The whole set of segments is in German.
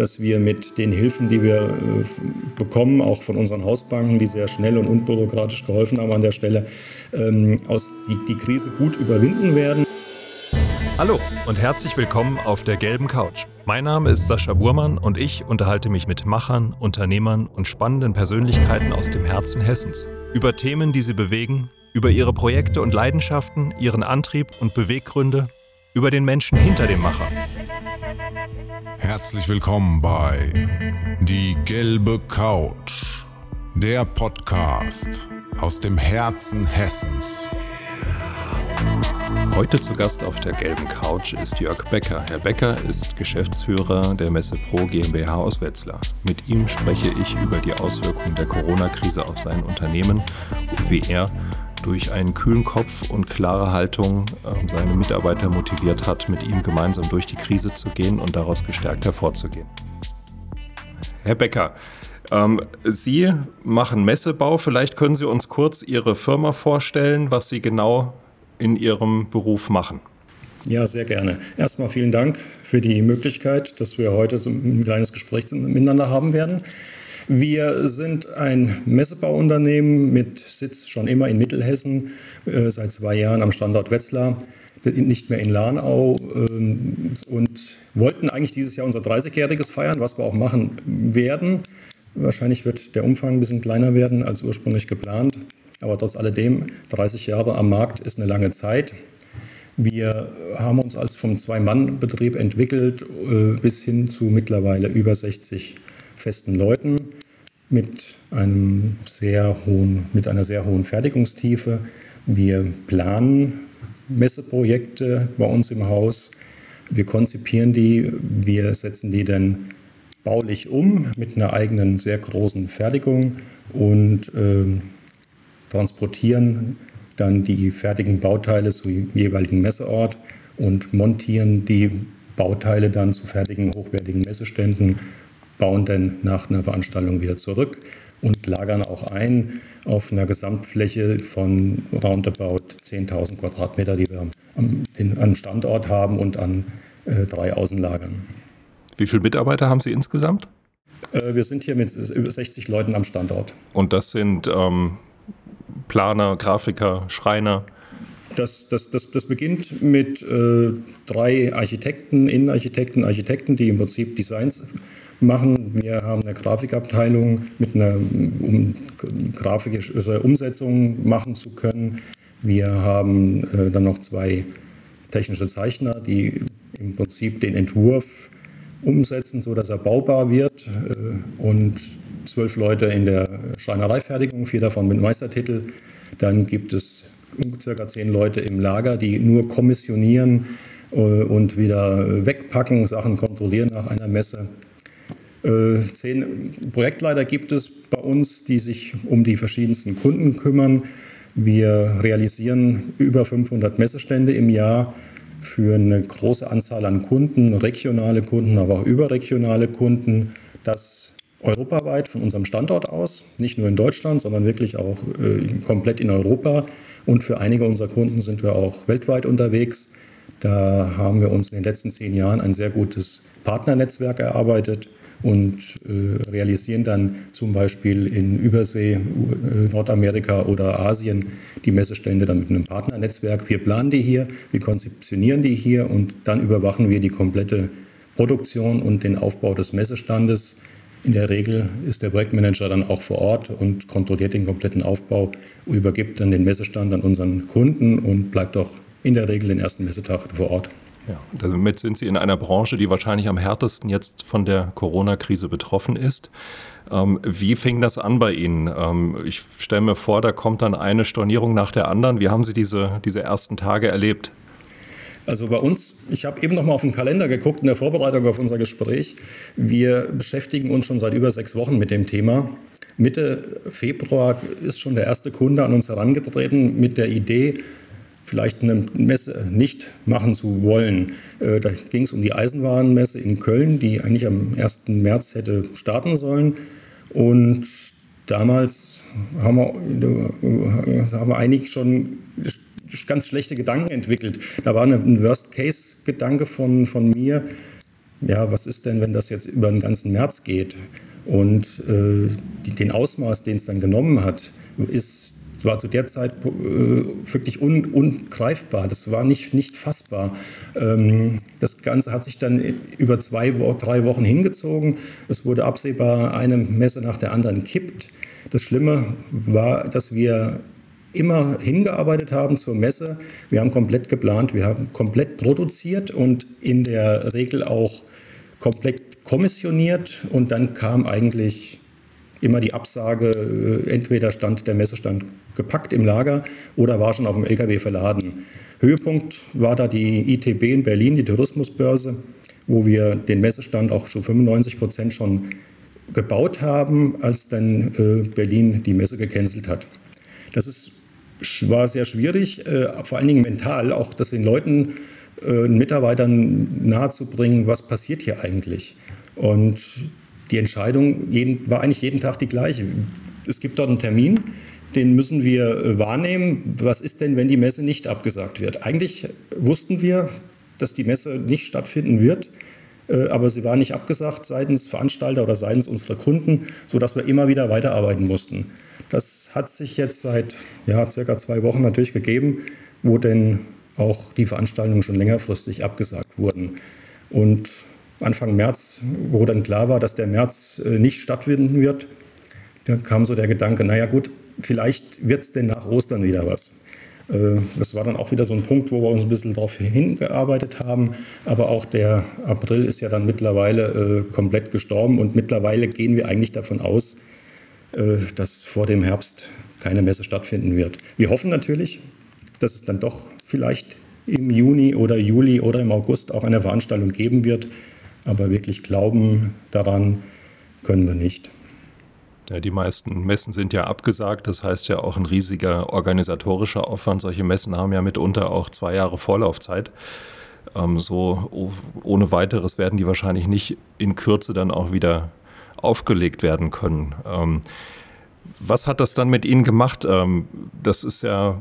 dass wir mit den Hilfen, die wir äh, bekommen, auch von unseren Hausbanken, die sehr schnell und unbürokratisch geholfen haben an der Stelle, ähm, aus die, die Krise gut überwinden werden. Hallo und herzlich willkommen auf der gelben Couch. Mein Name ist Sascha Burmann und ich unterhalte mich mit Machern, Unternehmern und spannenden Persönlichkeiten aus dem Herzen Hessens über Themen, die sie bewegen, über ihre Projekte und Leidenschaften, ihren Antrieb und Beweggründe, über den Menschen hinter dem Macher. Herzlich willkommen bei Die gelbe Couch, der Podcast aus dem Herzen Hessens. Heute zu Gast auf der gelben Couch ist Jörg Becker. Herr Becker ist Geschäftsführer der Messe Pro GmbH aus Wetzlar. Mit ihm spreche ich über die Auswirkungen der Corona-Krise auf sein Unternehmen und wie er durch einen kühlen Kopf und klare Haltung äh, seine Mitarbeiter motiviert hat, mit ihm gemeinsam durch die Krise zu gehen und daraus gestärkt hervorzugehen. Herr Becker, ähm, Sie machen Messebau. Vielleicht können Sie uns kurz Ihre Firma vorstellen, was Sie genau in Ihrem Beruf machen. Ja, sehr gerne. Erstmal vielen Dank für die Möglichkeit, dass wir heute so ein kleines Gespräch miteinander haben werden. Wir sind ein Messebauunternehmen mit Sitz schon immer in Mittelhessen, äh, seit zwei Jahren am Standort Wetzlar, nicht mehr in Lahnau ähm, und wollten eigentlich dieses Jahr unser 30-jähriges feiern, was wir auch machen werden. Wahrscheinlich wird der Umfang ein bisschen kleiner werden als ursprünglich geplant, aber trotz alledem 30 Jahre am Markt ist eine lange Zeit. Wir haben uns als vom Zwei-Mann-Betrieb entwickelt äh, bis hin zu mittlerweile über 60 festen Leuten mit, einem sehr hohen, mit einer sehr hohen Fertigungstiefe. Wir planen Messeprojekte bei uns im Haus. Wir konzipieren die, wir setzen die dann baulich um mit einer eigenen sehr großen Fertigung und äh, transportieren dann die fertigen Bauteile zum jeweiligen Messeort und montieren die Bauteile dann zu fertigen, hochwertigen Messeständen bauen dann nach einer Veranstaltung wieder zurück und lagern auch ein auf einer Gesamtfläche von roundabout 10.000 Quadratmeter, die wir am, am, Standort haben und an äh, drei Außenlagern. Wie viele Mitarbeiter haben Sie insgesamt? Äh, wir sind hier mit über 60 Leuten am Standort. Und das sind ähm, Planer, Grafiker, Schreiner? Das, das, das, das beginnt mit äh, drei Architekten, Innenarchitekten, Architekten, die im Prinzip Designs machen. Wir haben eine Grafikabteilung mit einer um grafische also Umsetzung machen zu können. Wir haben äh, dann noch zwei technische Zeichner, die im Prinzip den Entwurf umsetzen, sodass er baubar wird. Äh, und zwölf Leute in der Schreinereifertigung, vier davon mit Meistertitel. Dann gibt es circa zehn Leute im Lager, die nur kommissionieren äh, und wieder wegpacken, Sachen kontrollieren nach einer Messe. Äh, zehn Projektleiter gibt es bei uns, die sich um die verschiedensten Kunden kümmern. Wir realisieren über 500 Messestände im Jahr für eine große Anzahl an Kunden, regionale Kunden, aber auch überregionale Kunden. Das europaweit von unserem Standort aus, nicht nur in Deutschland, sondern wirklich auch äh, komplett in Europa. Und für einige unserer Kunden sind wir auch weltweit unterwegs. Da haben wir uns in den letzten zehn Jahren ein sehr gutes Partnernetzwerk erarbeitet und äh, realisieren dann zum Beispiel in Übersee, äh, Nordamerika oder Asien die Messestände dann mit einem Partnernetzwerk. Wir planen die hier, wir konzeptionieren die hier und dann überwachen wir die komplette Produktion und den Aufbau des Messestandes. In der Regel ist der Projektmanager dann auch vor Ort und kontrolliert den kompletten Aufbau, übergibt dann den Messestand an unseren Kunden und bleibt auch in der Regel den ersten Messetag vor Ort. Ja, damit sind Sie in einer Branche, die wahrscheinlich am härtesten jetzt von der Corona-Krise betroffen ist. Ähm, wie fing das an bei Ihnen? Ähm, ich stelle mir vor, da kommt dann eine Stornierung nach der anderen. Wie haben Sie diese, diese ersten Tage erlebt? Also bei uns, ich habe eben noch mal auf den Kalender geguckt in der Vorbereitung auf unser Gespräch. Wir beschäftigen uns schon seit über sechs Wochen mit dem Thema. Mitte Februar ist schon der erste Kunde an uns herangetreten mit der Idee, vielleicht eine Messe nicht machen zu wollen. Äh, da ging es um die Eisenwarenmesse in Köln, die eigentlich am 1. März hätte starten sollen. Und damals haben wir, haben wir eigentlich schon ganz schlechte Gedanken entwickelt. Da war ein Worst-Case-Gedanke von, von mir, ja, was ist denn, wenn das jetzt über den ganzen März geht? Und äh, die, den Ausmaß, den es dann genommen hat, ist war zu der Zeit äh, wirklich un, ungreifbar. Das war nicht, nicht fassbar. Ähm, das Ganze hat sich dann über zwei, drei Wochen hingezogen. Es wurde absehbar eine Messe nach der anderen kippt. Das Schlimme war, dass wir immer hingearbeitet haben zur Messe. Wir haben komplett geplant, wir haben komplett produziert und in der Regel auch komplett kommissioniert und dann kam eigentlich immer die Absage, äh, entweder stand der Messestand gepackt im Lager oder war schon auf dem LKW verladen. Höhepunkt war da die ITB in Berlin, die Tourismusbörse, wo wir den Messestand auch zu 95 Prozent schon gebaut haben, als dann äh, Berlin die Messe gecancelt hat. Das ist, war sehr schwierig, äh, vor allen Dingen mental, auch das den Leuten, äh, Mitarbeitern nahezubringen, was passiert hier eigentlich. Und die Entscheidung jeden, war eigentlich jeden Tag die gleiche. Es gibt dort einen Termin, den müssen wir äh, wahrnehmen. Was ist denn, wenn die Messe nicht abgesagt wird? Eigentlich wussten wir, dass die Messe nicht stattfinden wird. Äh, aber sie war nicht abgesagt seitens Veranstalter oder seitens unserer Kunden, sodass wir immer wieder weiterarbeiten mussten. Das hat sich jetzt seit ja, circa zwei Wochen natürlich gegeben, wo denn auch die Veranstaltungen schon längerfristig abgesagt wurden. Und Anfang März, wo dann klar war, dass der März äh, nicht stattfinden wird, da kam so der Gedanke, naja gut, vielleicht wird es denn nach Ostern wieder was. Äh, das war dann auch wieder so ein Punkt, wo wir uns ein bisschen darauf hingearbeitet haben. Aber auch der April ist ja dann mittlerweile äh, komplett gestorben und mittlerweile gehen wir eigentlich davon aus, äh, dass vor dem Herbst keine Messe stattfinden wird. Wir hoffen natürlich, dass es dann doch vielleicht im Juni oder Juli oder im August auch eine Veranstaltung geben wird. Aber wirklich glauben daran können wir nicht. Ja, die meisten Messen sind ja abgesagt, das heißt ja auch ein riesiger organisatorischer Aufwand. Solche Messen haben ja mitunter auch zwei Jahre Vorlaufzeit. Ähm, so ohne weiteres werden die wahrscheinlich nicht in Kürze dann auch wieder aufgelegt werden können. Ähm, was hat das dann mit Ihnen gemacht? Ähm, das ist ja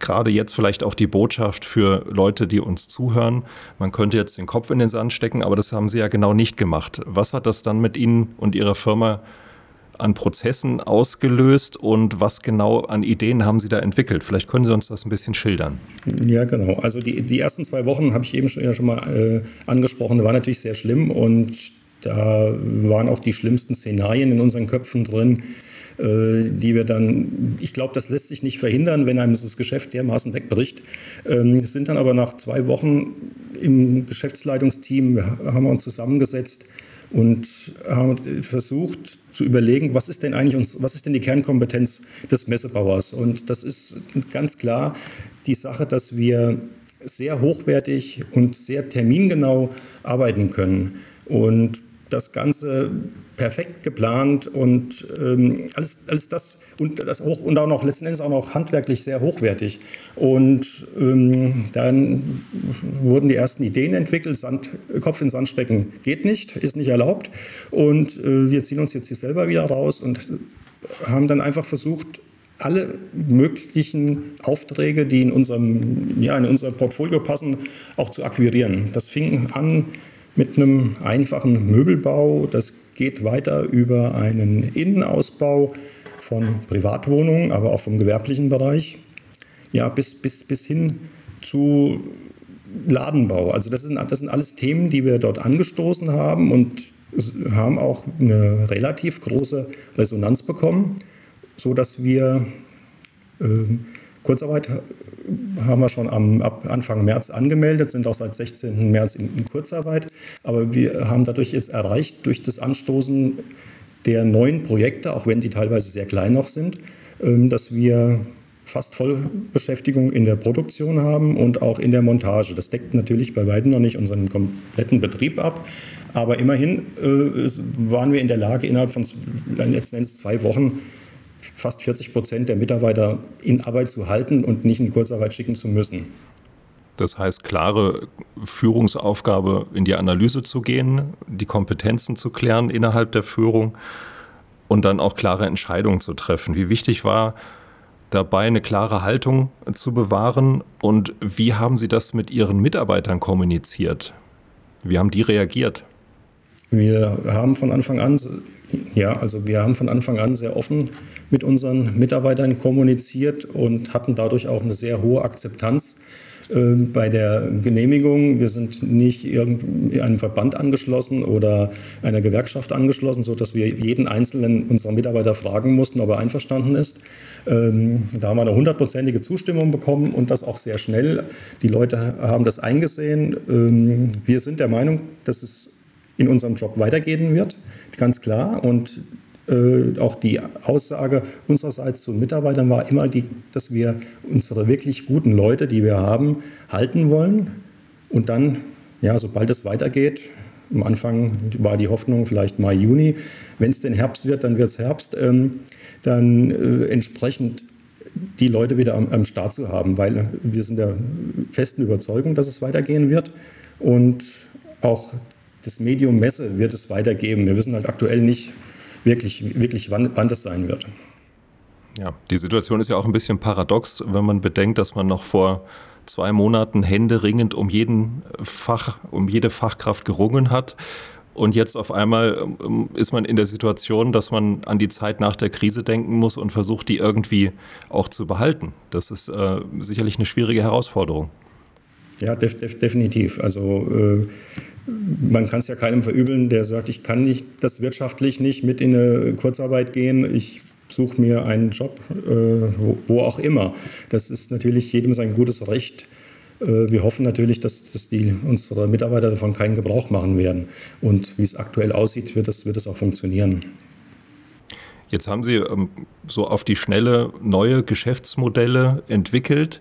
gerade jetzt vielleicht auch die Botschaft für Leute, die uns zuhören. Man könnte jetzt den Kopf in den Sand stecken, aber das haben Sie ja genau nicht gemacht. Was hat das dann mit Ihnen und Ihrer Firma gemacht? An Prozessen ausgelöst und was genau an Ideen haben Sie da entwickelt? Vielleicht können Sie uns das ein bisschen schildern. Ja, genau. Also die, die ersten zwei Wochen habe ich eben schon, ja schon mal äh, angesprochen, waren natürlich sehr schlimm und da waren auch die schlimmsten Szenarien in unseren Köpfen drin, äh, die wir dann, ich glaube, das lässt sich nicht verhindern, wenn einem das Geschäft dermaßen wegbricht. Ähm, sind dann aber nach zwei Wochen im Geschäftsleitungsteam, haben wir uns zusammengesetzt, und haben versucht zu überlegen, was ist denn eigentlich uns, was ist denn die Kernkompetenz des Messebauers? Und das ist ganz klar die Sache, dass wir sehr hochwertig und sehr termingenau arbeiten können. Und das Ganze perfekt geplant und ähm, alles, alles das und das hoch und auch noch letzten Endes auch noch handwerklich sehr hochwertig. Und ähm, dann wurden die ersten Ideen entwickelt. Sand, Kopf in Sand stecken geht nicht, ist nicht erlaubt. Und äh, wir ziehen uns jetzt hier selber wieder raus und haben dann einfach versucht, alle möglichen Aufträge, die in unserem, ja, in unser Portfolio passen, auch zu akquirieren. Das fing an mit einem einfachen Möbelbau. Das geht weiter über einen Innenausbau von Privatwohnungen, aber auch vom gewerblichen Bereich, ja, bis, bis, bis hin zu Ladenbau. Also das sind, das sind alles Themen, die wir dort angestoßen haben und haben auch eine relativ große Resonanz bekommen, sodass wir äh, Kurzarbeit haben wir schon am, ab Anfang März angemeldet, sind auch seit 16. März in, in Kurzarbeit. Aber wir haben dadurch jetzt erreicht, durch das Anstoßen der neuen Projekte, auch wenn sie teilweise sehr klein noch sind, ähm, dass wir fast Vollbeschäftigung in der Produktion haben und auch in der Montage. Das deckt natürlich bei weitem noch nicht unseren kompletten Betrieb ab, aber immerhin äh, waren wir in der Lage, innerhalb von letzten Endes zwei Wochen fast 40 Prozent der Mitarbeiter in Arbeit zu halten und nicht in Kurzarbeit schicken zu müssen. Das heißt, klare Führungsaufgabe in die Analyse zu gehen, die Kompetenzen zu klären innerhalb der Führung und dann auch klare Entscheidungen zu treffen. Wie wichtig war dabei, eine klare Haltung zu bewahren und wie haben Sie das mit Ihren Mitarbeitern kommuniziert? Wie haben die reagiert? Wir haben von Anfang an, ja, also wir haben von Anfang an sehr offen mit unseren Mitarbeitern kommuniziert und hatten dadurch auch eine sehr hohe Akzeptanz ähm, bei der Genehmigung. Wir sind nicht einem Verband angeschlossen oder einer Gewerkschaft angeschlossen, sodass wir jeden einzelnen unserer Mitarbeiter fragen mussten, ob er einverstanden ist. Ähm, da haben wir eine hundertprozentige Zustimmung bekommen und das auch sehr schnell. Die Leute haben das eingesehen. Ähm, wir sind der Meinung, dass es in unserem Job weitergehen wird, ganz klar. Und äh, auch die Aussage unsererseits zu Mitarbeitern war immer die, dass wir unsere wirklich guten Leute, die wir haben, halten wollen. Und dann, ja, sobald es weitergeht, am Anfang war die Hoffnung vielleicht Mai, Juni, wenn es denn Herbst wird, dann wird es Herbst, ähm, dann äh, entsprechend die Leute wieder am, am Start zu haben, weil wir sind der festen Überzeugung, dass es weitergehen wird. Und auch das Medium Messe wird es weitergeben. Wir wissen halt aktuell nicht, wirklich, wirklich wann, wann das sein wird. Ja, die Situation ist ja auch ein bisschen paradox, wenn man bedenkt, dass man noch vor zwei Monaten händeringend um jeden Fach, um jede Fachkraft gerungen hat. Und jetzt auf einmal ähm, ist man in der Situation, dass man an die Zeit nach der Krise denken muss und versucht, die irgendwie auch zu behalten. Das ist äh, sicherlich eine schwierige Herausforderung. Ja, def def definitiv. Also äh, man kann es ja keinem verübeln, der sagt, ich kann nicht das wirtschaftlich nicht mit in eine Kurzarbeit gehen. Ich suche mir einen Job, äh, wo, wo, auch immer. Das ist natürlich jedem sein gutes Recht. Äh, wir hoffen natürlich, dass, dass die, unsere Mitarbeiter davon keinen Gebrauch machen werden. Und wie es aktuell aussieht, wird das, wird das auch funktionieren. Jetzt haben Sie ähm, so auf die Schnelle neue Geschäftsmodelle entwickelt.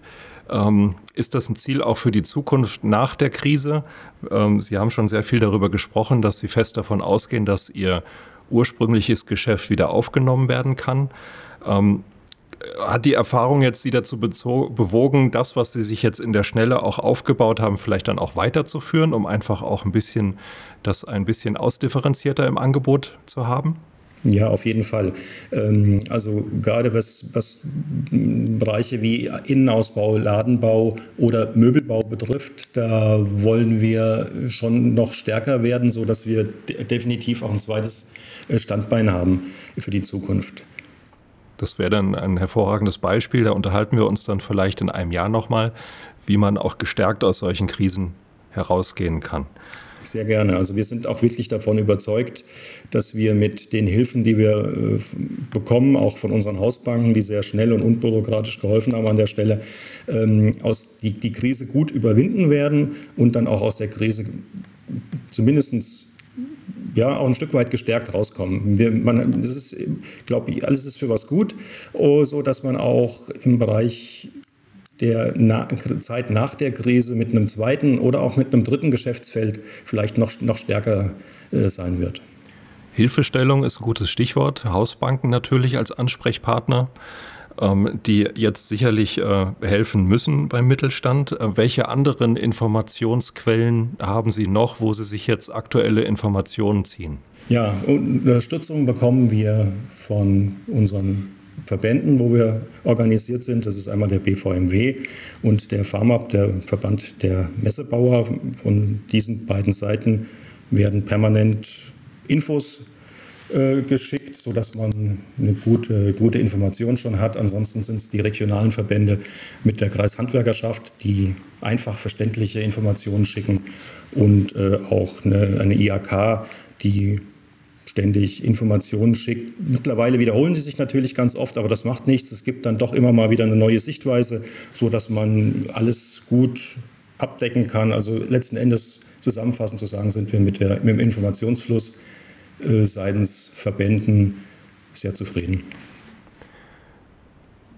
Ähm, ist das ein Ziel auch für die Zukunft nach der Krise? Ähm, Sie haben schon sehr viel darüber gesprochen, dass Sie fest davon ausgehen, dass Ihr ursprüngliches Geschäft wieder aufgenommen werden kann. Ähm, hat die Erfahrung jetzt Sie dazu bewogen, das, was Sie sich jetzt in der Schnelle auch aufgebaut haben, vielleicht dann auch weiterzuführen, um einfach auch ein bisschen das ein bisschen ausdifferenzierter im Angebot zu haben? Ja, auf jeden Fall. Ähm, also gerade was, was Bereiche wie Innenausbau, Ladenbau oder Möbelbau betrifft, da wollen wir schon noch stärker werden, sodass wir definitiv auch ein zweites äh, Standbein haben für die Zukunft. Das wäre dann ein hervorragendes Beispiel. Da unterhalten wir uns dann vielleicht in einem Jahr nochmal, wie man auch gestärkt aus solchen Krisen herausgehen kann. Sehr gerne. Also wir sind auch wirklich davon überzeugt, dass wir mit den Hilfen, die wir äh, bekommen, auch von unseren Hausbanken, die sehr schnell und unbürokratisch geholfen haben an der Stelle, ähm, aus die, die Krise gut überwinden werden und dann auch aus der Krise zumindest ja, auch ein Stück weit gestärkt rauskommen. Wir, man, das ist, glaube ich, alles ist für was gut, oh, so dass man auch im Bereich der na Zeit nach der Krise mit einem zweiten oder auch mit einem dritten Geschäftsfeld vielleicht noch, noch stärker äh, sein wird. Hilfestellung ist ein gutes Stichwort. Hausbanken natürlich als Ansprechpartner, ähm, die jetzt sicherlich äh, helfen müssen beim Mittelstand. Äh, welche anderen Informationsquellen haben Sie noch, wo Sie sich jetzt aktuelle Informationen ziehen? Ja, Unterstützung bekommen wir von unseren Verbänden, wo wir organisiert sind. Das ist einmal der BVMW und der FARMAP, der Verband der Messebauer. Von diesen beiden Seiten werden permanent Infos äh, geschickt, sodass man eine gute, gute Information schon hat. Ansonsten sind es die regionalen Verbände mit der Kreishandwerkerschaft, die einfach verständliche Informationen schicken und äh, auch eine, eine IAK, die ständig Informationen schickt. Mittlerweile wiederholen die sich natürlich ganz oft, aber das macht nichts. Es gibt dann doch immer mal wieder eine neue Sichtweise, so dass man alles gut abdecken kann. Also letzten Endes zusammenfassend zu sagen, sind wir mit, der, mit dem Informationsfluss äh, seitens Verbänden sehr zufrieden.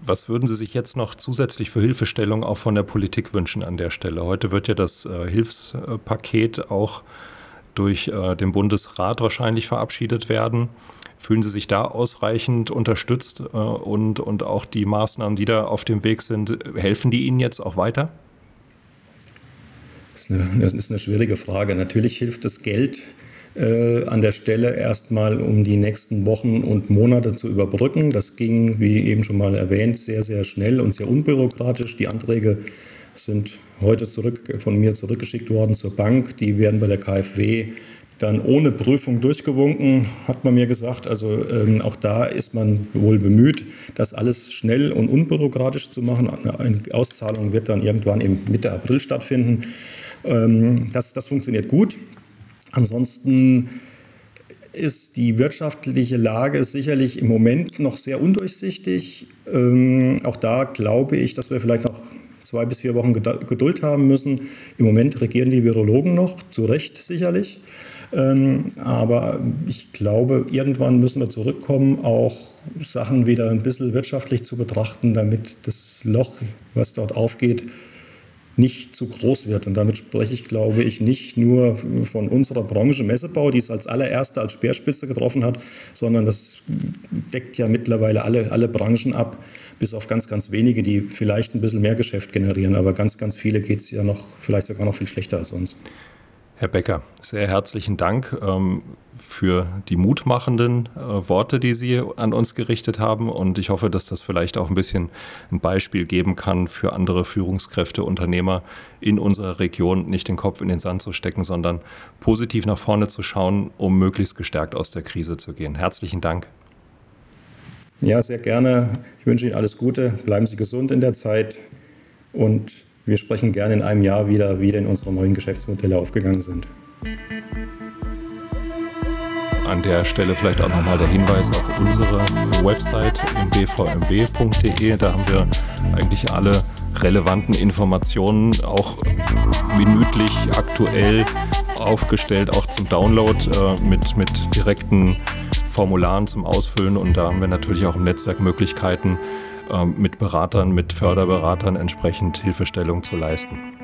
Was würden Sie sich jetzt noch zusätzlich für Hilfestellung auch von der Politik wünschen an der Stelle? Heute wird ja das äh, Hilfspaket auch durch äh, den Bundesrat wahrscheinlich verabschiedet werden. Fühlen Sie sich da ausreichend unterstützt äh, und, und auch die Maßnahmen, die da auf dem Weg sind, helfen die Ihnen jetzt auch weiter? Das ist eine, das ist eine schwierige Frage. Natürlich hilft das Geld äh, an der Stelle erstmal, um die nächsten Wochen und Monate zu überbrücken. Das ging, wie eben schon mal erwähnt, sehr, sehr schnell und sehr unbürokratisch. Die Anträge sind heute zurück, von mir zurückgeschickt worden zur Bank. Die werden bei der KfW dann ohne Prüfung durchgewunken, hat man mir gesagt. Also ähm, auch da ist man wohl bemüht, das alles schnell und unbürokratisch zu machen. Eine Auszahlung wird dann irgendwann im Mitte April stattfinden. Ähm, das, das funktioniert gut. Ansonsten ist die wirtschaftliche Lage sicherlich im Moment noch sehr undurchsichtig. Ähm, auch da glaube ich, dass wir vielleicht noch zwei bis vier Wochen Geduld haben müssen. Im Moment regieren die Virologen noch, zu Recht sicherlich. Ähm, aber ich glaube, irgendwann müssen wir zurückkommen, auch Sachen wieder ein bisschen wirtschaftlich zu betrachten, damit das Loch, was dort aufgeht, nicht zu groß wird. Und damit spreche ich, glaube ich, nicht nur von unserer Branche Messebau, die es als allererste als Speerspitze getroffen hat, sondern das deckt ja mittlerweile alle, alle Branchen ab, bis auf ganz, ganz wenige, die vielleicht ein bisschen mehr Geschäft generieren. Aber ganz, ganz viele geht es ja noch, vielleicht sogar noch viel schlechter als uns. Herr Becker, sehr herzlichen Dank ähm, für die mutmachenden äh, Worte, die Sie an uns gerichtet haben. Und ich hoffe, dass das vielleicht auch ein bisschen ein Beispiel geben kann für andere Führungskräfte, Unternehmer in unserer Region, nicht den Kopf in den Sand zu stecken, sondern positiv nach vorne zu schauen, um möglichst gestärkt aus der Krise zu gehen. Herzlichen Dank. Ja, sehr gerne. Ich wünsche Ihnen alles Gute. Bleiben Sie gesund in der Zeit und wir sprechen gerne in einem Jahr wieder, wie denn unsere neuen Geschäftsmodelle aufgegangen sind. An der Stelle vielleicht auch nochmal der Hinweis auf unsere Website bvmw.de. Da haben wir eigentlich alle relevanten Informationen auch minütlich aktuell aufgestellt, auch zum Download äh, mit, mit direkten Formularen zum Ausfüllen. Und da haben wir natürlich auch im Netzwerk Möglichkeiten, mit Beratern, mit Förderberatern entsprechend Hilfestellung zu leisten.